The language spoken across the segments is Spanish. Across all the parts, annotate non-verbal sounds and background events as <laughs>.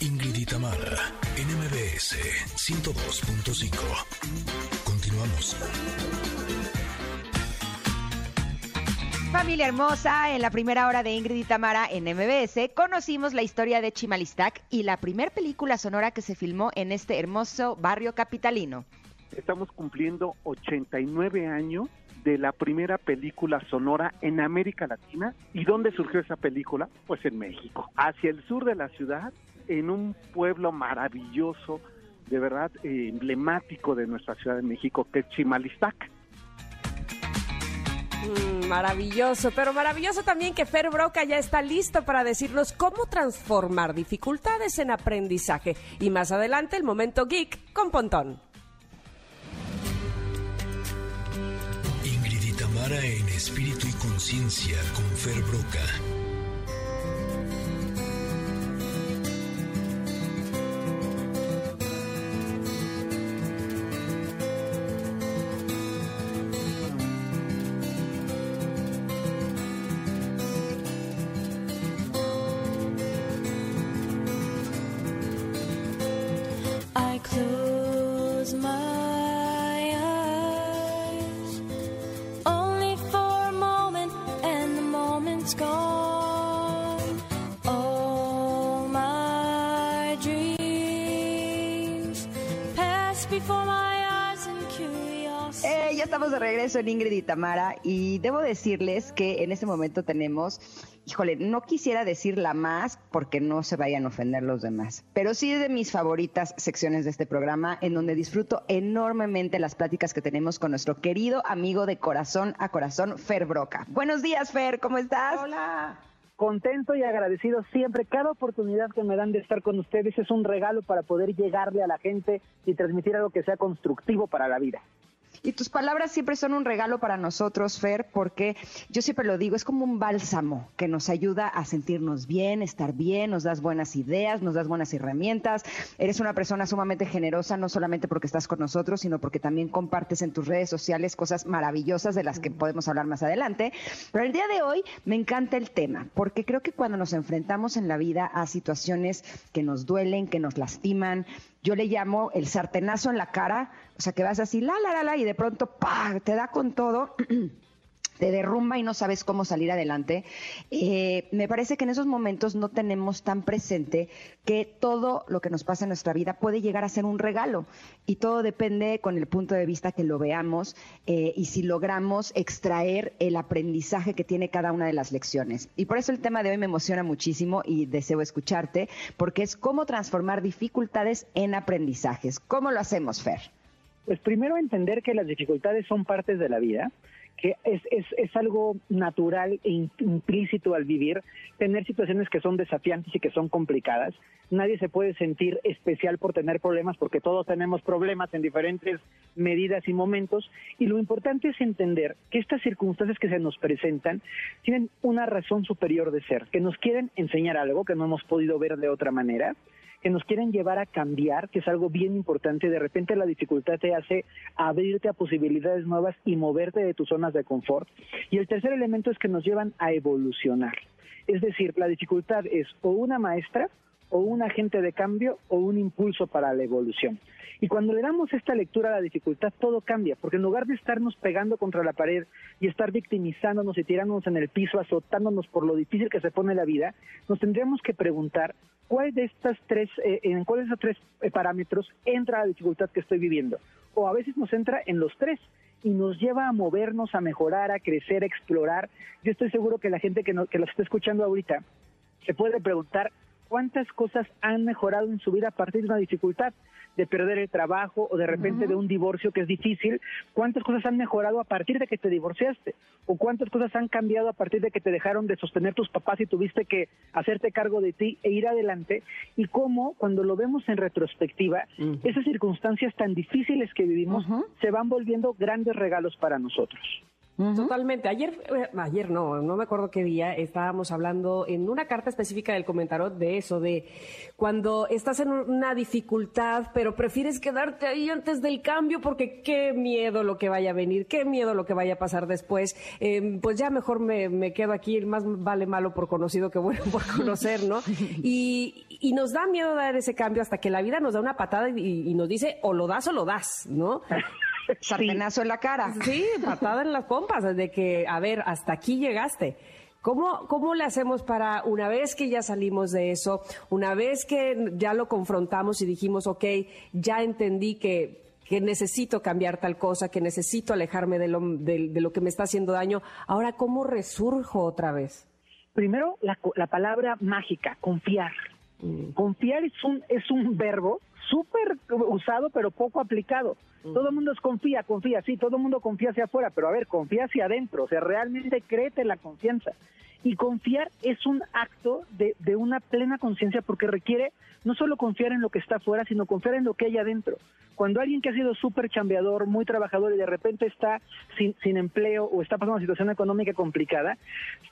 Ingrid y Tamara, NMBS 102.5. Continuamos. Familia hermosa, en la primera hora de Ingrid y Tamara en MBS conocimos la historia de Chimalistac y la primer película sonora que se filmó en este hermoso barrio capitalino. Estamos cumpliendo 89 años de la primera película sonora en América Latina. ¿Y dónde surgió esa película? Pues en México, hacia el sur de la ciudad, en un pueblo maravilloso, de verdad eh, emblemático de nuestra Ciudad de México, que es Chimalistac. Mm, maravilloso, pero maravilloso también que Fer Broca ya está listo para decirnos cómo transformar dificultades en aprendizaje. Y más adelante el momento geek con Pontón. Tamara en espíritu y conciencia con Fer Broca. Estamos de regreso en Ingrid y Tamara y debo decirles que en este momento tenemos, híjole, no quisiera decir la más porque no se vayan a ofender los demás, pero sí es de mis favoritas secciones de este programa en donde disfruto enormemente las pláticas que tenemos con nuestro querido amigo de corazón a corazón, Fer Broca. Buenos días, Fer, ¿cómo estás? Hola. Contento y agradecido siempre. Cada oportunidad que me dan de estar con ustedes es un regalo para poder llegarle a la gente y transmitir algo que sea constructivo para la vida. Y tus palabras siempre son un regalo para nosotros, Fer, porque yo siempre lo digo, es como un bálsamo que nos ayuda a sentirnos bien, estar bien, nos das buenas ideas, nos das buenas herramientas. Eres una persona sumamente generosa, no solamente porque estás con nosotros, sino porque también compartes en tus redes sociales cosas maravillosas de las que podemos hablar más adelante. Pero el día de hoy me encanta el tema, porque creo que cuando nos enfrentamos en la vida a situaciones que nos duelen, que nos lastiman, yo le llamo el sartenazo en la cara, o sea, que vas así, la, la, la, la, y de pronto, ¡pah!, te da con todo. <clears throat> te derrumba y no sabes cómo salir adelante. Eh, me parece que en esos momentos no tenemos tan presente que todo lo que nos pasa en nuestra vida puede llegar a ser un regalo y todo depende con el punto de vista que lo veamos eh, y si logramos extraer el aprendizaje que tiene cada una de las lecciones. Y por eso el tema de hoy me emociona muchísimo y deseo escucharte porque es cómo transformar dificultades en aprendizajes. ¿Cómo lo hacemos, Fer? Pues primero entender que las dificultades son partes de la vida, que es, es, es algo natural e implícito al vivir, tener situaciones que son desafiantes y que son complicadas. Nadie se puede sentir especial por tener problemas porque todos tenemos problemas en diferentes medidas y momentos. Y lo importante es entender que estas circunstancias que se nos presentan tienen una razón superior de ser, que nos quieren enseñar algo que no hemos podido ver de otra manera que nos quieren llevar a cambiar, que es algo bien importante. De repente la dificultad te hace abrirte a posibilidades nuevas y moverte de tus zonas de confort. Y el tercer elemento es que nos llevan a evolucionar. Es decir, la dificultad es o una maestra, o un agente de cambio, o un impulso para la evolución. Y cuando le damos esta lectura a la dificultad, todo cambia, porque en lugar de estarnos pegando contra la pared y estar victimizándonos y tirándonos en el piso, azotándonos por lo difícil que se pone la vida, nos tendríamos que preguntar cuál de estas tres, eh, en cuáles de esos tres eh, parámetros entra la dificultad que estoy viviendo. O a veces nos entra en los tres y nos lleva a movernos, a mejorar, a crecer, a explorar. Yo estoy seguro que la gente que, no, que los está escuchando ahorita se puede preguntar cuántas cosas han mejorado en su vida a partir de una dificultad de perder el trabajo o de repente de un divorcio que es difícil, cuántas cosas han mejorado a partir de que te divorciaste o cuántas cosas han cambiado a partir de que te dejaron de sostener tus papás y tuviste que hacerte cargo de ti e ir adelante y cómo cuando lo vemos en retrospectiva, esas circunstancias tan difíciles que vivimos se van volviendo grandes regalos para nosotros. Totalmente. Ayer, eh, ayer no, no me acuerdo qué día, estábamos hablando en una carta específica del comentario de eso, de cuando estás en una dificultad, pero prefieres quedarte ahí antes del cambio porque qué miedo lo que vaya a venir, qué miedo lo que vaya a pasar después. Eh, pues ya mejor me, me quedo aquí, más vale malo por conocido que bueno por conocer, ¿no? <laughs> Y, y nos da miedo dar ese cambio hasta que la vida nos da una patada y, y nos dice o lo das o lo das, ¿no? Sartenazo en la cara. Sí, patada en las pompas, de que, a ver, hasta aquí llegaste. ¿Cómo, ¿Cómo le hacemos para, una vez que ya salimos de eso, una vez que ya lo confrontamos y dijimos, ok, ya entendí que, que necesito cambiar tal cosa, que necesito alejarme de lo, de, de lo que me está haciendo daño, ahora cómo resurjo otra vez? Primero, la, co- la palabra mágica, confiar. Confiar es un, es un verbo súper usado, pero poco aplicado. Todo el mundo es confía, confía, sí, todo el mundo confía hacia afuera, pero a ver, confía hacia adentro, o sea, realmente créete la confianza. Y confiar es un acto de, de una plena conciencia porque requiere no solo confiar en lo que está afuera, sino confiar en lo que hay adentro. Cuando alguien que ha sido súper chambeador, muy trabajador y de repente está sin, sin empleo o está pasando una situación económica complicada,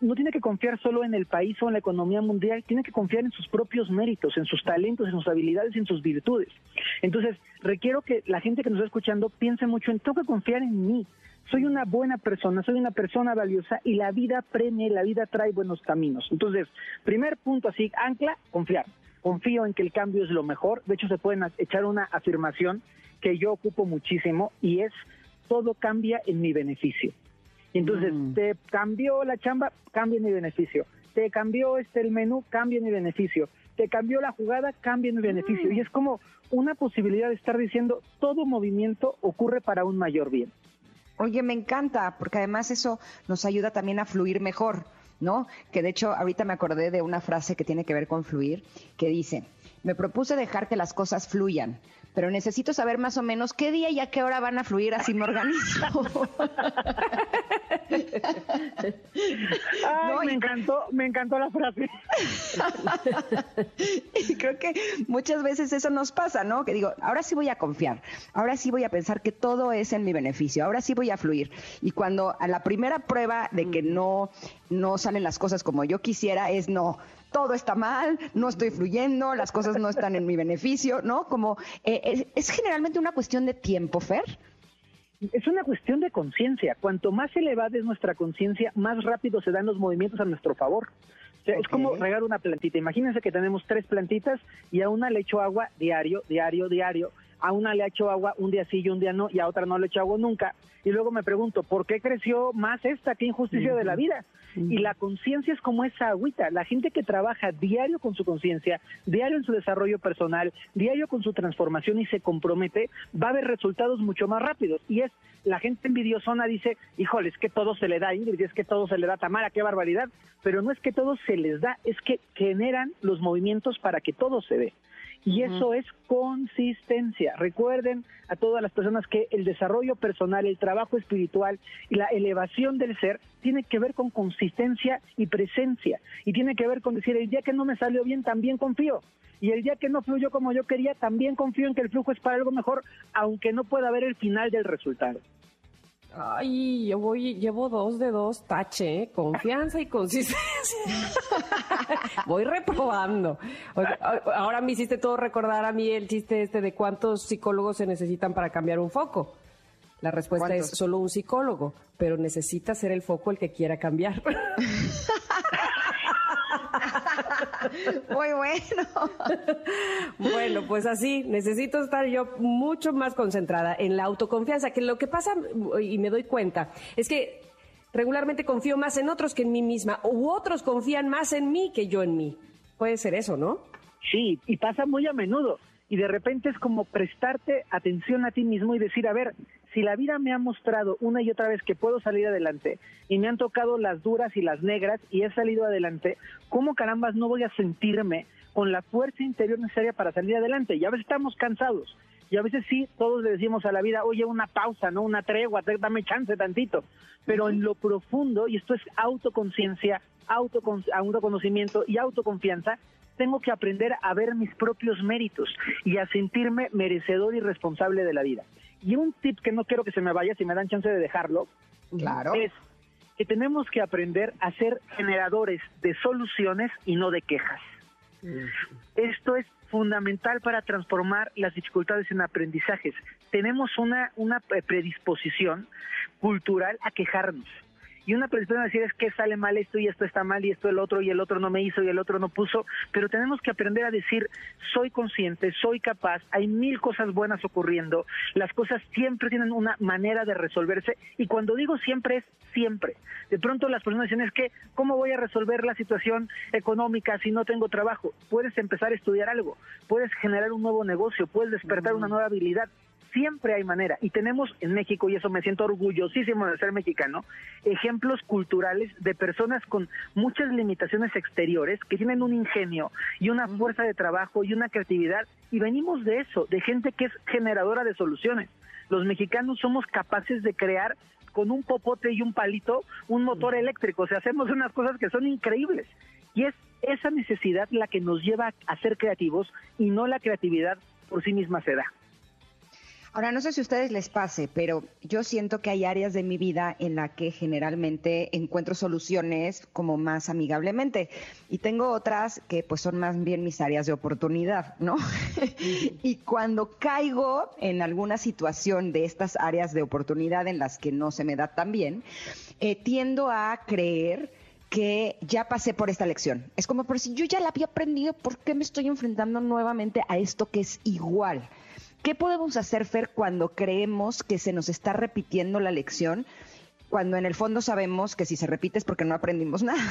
no tiene que confiar solo en el país o en la economía mundial, tiene que confiar en sus propios méritos, en sus talentos, en sus habilidades, en sus virtudes. Entonces, requiero que la gente que nos está escuchando piense mucho en, tengo que confiar en mí. Soy una buena persona, soy una persona valiosa y la vida premia y la vida trae buenos caminos. Entonces, primer punto así, ancla, confiar. Confío en que el cambio es lo mejor. De hecho, se pueden echar una afirmación que yo ocupo muchísimo y es, todo cambia en mi beneficio. Entonces, te cambió la chamba, cambia en mi beneficio. Te cambió este el menú, cambia en mi beneficio. Te cambió la jugada, cambia en mi beneficio. Y es como una posibilidad de estar diciendo, todo movimiento ocurre para un mayor bien. Oye, me encanta, porque además eso nos ayuda también a fluir mejor, ¿no? Que de hecho ahorita me acordé de una frase que tiene que ver con fluir, que dice, me propuse dejar que las cosas fluyan, pero necesito saber más o menos qué día y a qué hora van a fluir así mi organismo. <laughs> Ay, No, me y- encantó, me encantó la frase. <laughs> y creo que muchas veces eso nos pasa, ¿no? Que digo, ahora sí voy a confiar, ahora sí voy a pensar que todo es en mi beneficio, ahora sí voy a fluir. Y cuando a la primera prueba de que no, no salen las cosas como yo quisiera es no. Todo está mal, no estoy fluyendo, las cosas no están en mi beneficio, ¿no? Como eh, es, es generalmente una cuestión de tiempo, Fer. Es una cuestión de conciencia. Cuanto más elevada es nuestra conciencia, más rápido se dan los movimientos a nuestro favor. O sea, Es como regar una plantita. Imagínense que tenemos tres plantitas y a una le echo agua diario, diario, diario. A una le echo agua un día sí y un día no, y a otra no le echo agua nunca. Y luego me pregunto, ¿por qué creció más esta? ¿Qué injusticia de la vida? Y la conciencia es como esa agüita. La gente que trabaja diario con su conciencia, diario en su desarrollo personal, diario con su transformación y se compromete, va a ver resultados mucho más rápidos. Y es, la gente envidiosona dice, híjole, es que todo se le da, Ingrid, es que todo se le da a Tamara, qué barbaridad. Pero no es que todo se les da, es que generan los movimientos para que todo se dé. Y eso es consistencia. Recuerden a todas las personas que el desarrollo personal, el trabajo espiritual y la elevación del ser tiene que ver con consistencia y presencia. Y tiene que ver con decir, el día que no me salió bien, también confío. Y el día que no fluyó como yo quería, también confío en que el flujo es para algo mejor, aunque no pueda ver el final del resultado. Ay, yo voy, llevo dos de dos, tache, ¿eh? confianza y consistencia. <laughs> voy reprobando. Ahora me hiciste todo recordar a mí el chiste este de cuántos psicólogos se necesitan para cambiar un foco. La respuesta ¿Cuántos? es solo un psicólogo, pero necesita ser el foco el que quiera cambiar. <laughs> <laughs> Muy bueno. <laughs> Bueno, pues así, necesito estar yo mucho más concentrada en la autoconfianza, que lo que pasa, y me doy cuenta, es que regularmente confío más en otros que en mí misma, u otros confían más en mí que yo en mí. Puede ser eso, ¿no? Sí, y pasa muy a menudo. Y de repente es como prestarte atención a ti mismo y decir, a ver, si la vida me ha mostrado una y otra vez que puedo salir adelante y me han tocado las duras y las negras y he salido adelante, ¿cómo carambas no voy a sentirme con la fuerza interior necesaria para salir adelante? Y a veces estamos cansados. Y a veces sí, todos le decimos a la vida, oye, una pausa, ¿no? Una tregua, dame chance tantito. Pero en lo profundo, y esto es autoconciencia, autocon- autoconocimiento y autoconfianza, tengo que aprender a ver mis propios méritos y a sentirme merecedor y responsable de la vida. Y un tip que no quiero que se me vaya, si me dan chance de dejarlo, Claro. es que tenemos que aprender a ser generadores de soluciones y no de quejas. Esto es fundamental para transformar las dificultades en aprendizajes. Tenemos una, una predisposición cultural a quejarnos. Y una predisposición a decir es que sale mal esto y esto está mal y esto el otro y el otro no me hizo y el otro no puso. Pero tenemos que aprender a decir soy consciente, soy capaz, hay mil cosas buenas ocurriendo. Las cosas siempre tienen una manera de resolverse. Y cuando digo siempre es siempre. De pronto las personas dicen es que ¿cómo voy a resolver la situación económica si no tengo trabajo? Puedes empezar a estudiar algo, puedes generar un nuevo negocio, puedes despertar una nueva habilidad siempre hay manera. Y tenemos en México, y eso me siento orgullosísimo de ser mexicano, ejemplos culturales de personas con muchas limitaciones exteriores que tienen un ingenio y una fuerza de trabajo y una creatividad. Y venimos de eso, de gente que es generadora de soluciones. Los mexicanos somos capaces de crear con un popote y un palito un motor eléctrico. O sea, hacemos unas cosas que son increíbles. Y es esa necesidad la que nos lleva a ser creativos y no la creatividad por sí misma se da. Ahora, no sé si a ustedes les pase, pero yo siento que hay áreas de mi vida en la que generalmente encuentro soluciones como más amigablemente y tengo otras que pues son más bien mis áreas de oportunidad, ¿no? <laughs> y cuando caigo en alguna situación de estas áreas de oportunidad en las que no se me da tan bien, eh, tiendo a creer que ya pasé por esta lección. Es como, pero si yo ya la había aprendido, ¿por qué me estoy enfrentando nuevamente a esto que es igual? ¿Qué podemos hacer, Fer, cuando creemos que se nos está repitiendo la lección? Cuando en el fondo sabemos que si se repite es porque no aprendimos nada.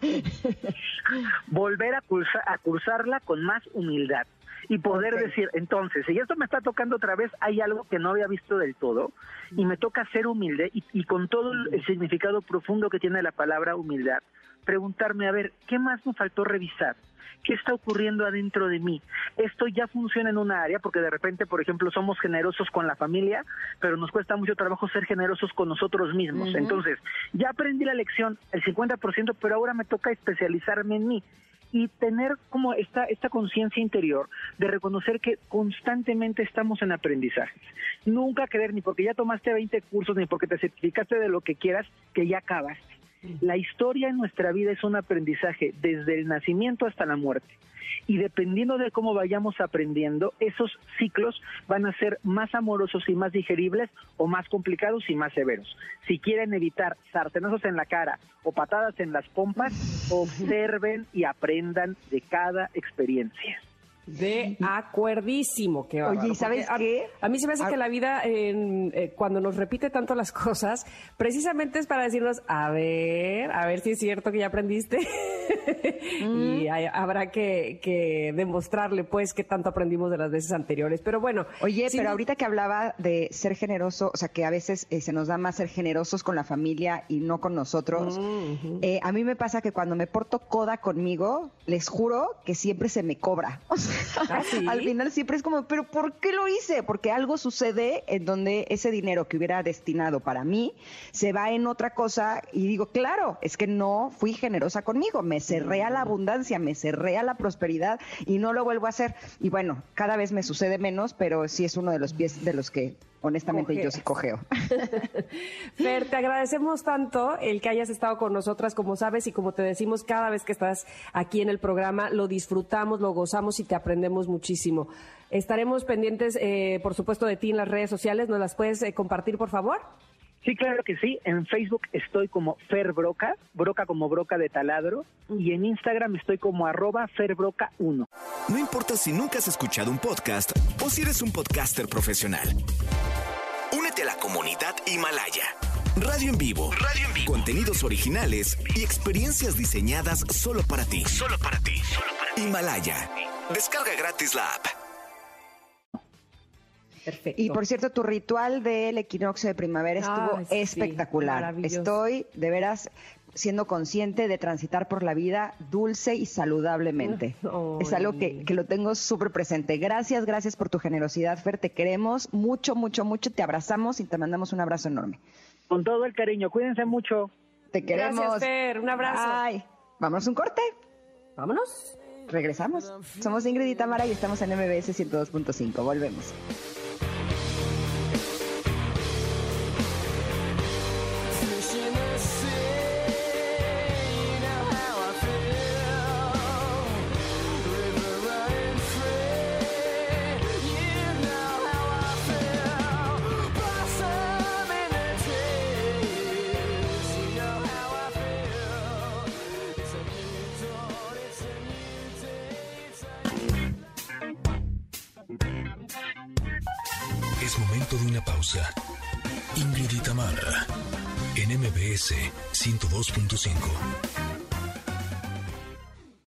<laughs> Volver a, a cursarla con más humildad y poder decir, entonces, si esto me está tocando otra vez, hay algo que no había visto del todo y me toca ser humilde y, y con todo el significado profundo que tiene la palabra humildad, preguntarme, a ver, ¿qué más me faltó revisar? ¿Qué está ocurriendo adentro de mí? Esto ya funciona en una área porque de repente, por ejemplo, somos generosos con la familia, pero nos cuesta mucho trabajo ser generosos con nosotros mismos. Entonces, ya aprendí la lección, el 50%, pero ahora me toca especializarme en mí y tener como esta, esta conciencia interior de reconocer que constantemente estamos en aprendizajes. Nunca creer ni porque ya tomaste 20 cursos ni porque te certificaste de lo que quieras que ya acabaste. La historia en nuestra vida es un aprendizaje desde el nacimiento hasta la muerte. Y dependiendo de cómo vayamos aprendiendo, esos ciclos van a ser más amorosos y más digeribles o más complicados y más severos. Si quieren evitar sartenazos en la cara o patadas en las pompas, observen y aprendan de cada experiencia. De acuerdísimo. Que Oye, ¿sabes qué? A, mí se me hace que la vida, eh, cuando nos repite tanto las cosas, precisamente es para decirnos, a ver, a ver si es cierto que ya aprendiste. <laughs> y habrá que, demostrarle, pues, qué tanto aprendimos de las veces anteriores. Pero bueno. Oye, pero ahorita que hablaba de ser generoso, o sea, que a veces eh, se nos da más ser generosos con la familia y no con nosotros. Eh, a mí me pasa que cuando me porto coda conmigo, les juro que siempre se me cobra. <laughs> <laughs> ¿Ah, Al final siempre es como, pero ¿por qué lo hice? Porque algo sucede en donde ese dinero que hubiera destinado para mí se va en otra cosa y digo, claro, es que no fui generosa conmigo, me cerré a la abundancia, me cerré a la prosperidad y no lo vuelvo a hacer. Y bueno, cada vez me sucede menos, pero sí es uno de los pies de los que honestamente yo sí cogeo. <laughs> Fer, te agradecemos tanto el que hayas estado con nosotras, como sabes, y como te decimos cada vez que estás aquí en el programa, lo disfrutamos, lo gozamos y te aprendemos muchísimo. Estaremos pendientes, eh, por supuesto, de ti en las redes sociales. ¿Nos las puedes eh, compartir, por favor? Sí, claro que sí. En Facebook estoy como Fer Broca, Broca como Broca de taladro, y en Instagram estoy como arroba FerBroca1. No importa si nunca has escuchado un podcast o si eres un podcaster profesional. Únete a la comunidad Himalaya. Radio en vivo. Radio en vivo. Contenidos originales y experiencias diseñadas solo para ti. Solo para ti. Solo para ti. Himalaya. Descarga gratis la app. Perfecto. Y por cierto, tu ritual del equinoccio de primavera estuvo espectacular. Estoy de veras siendo consciente de transitar por la vida dulce y saludablemente. <laughs> Es algo que, que lo tengo súper presente. Gracias, gracias por tu generosidad, Fer. Te queremos mucho, mucho, mucho. Te abrazamos y te mandamos un abrazo enorme. Con todo el cariño. Cuídense mucho. Te queremos. Gracias, Fer. Un abrazo. Ay. Vámonos un corte. Vámonos. Regresamos. Somos Ingrid y Tamara y estamos en MBS 102.5. Volvemos. 102.5.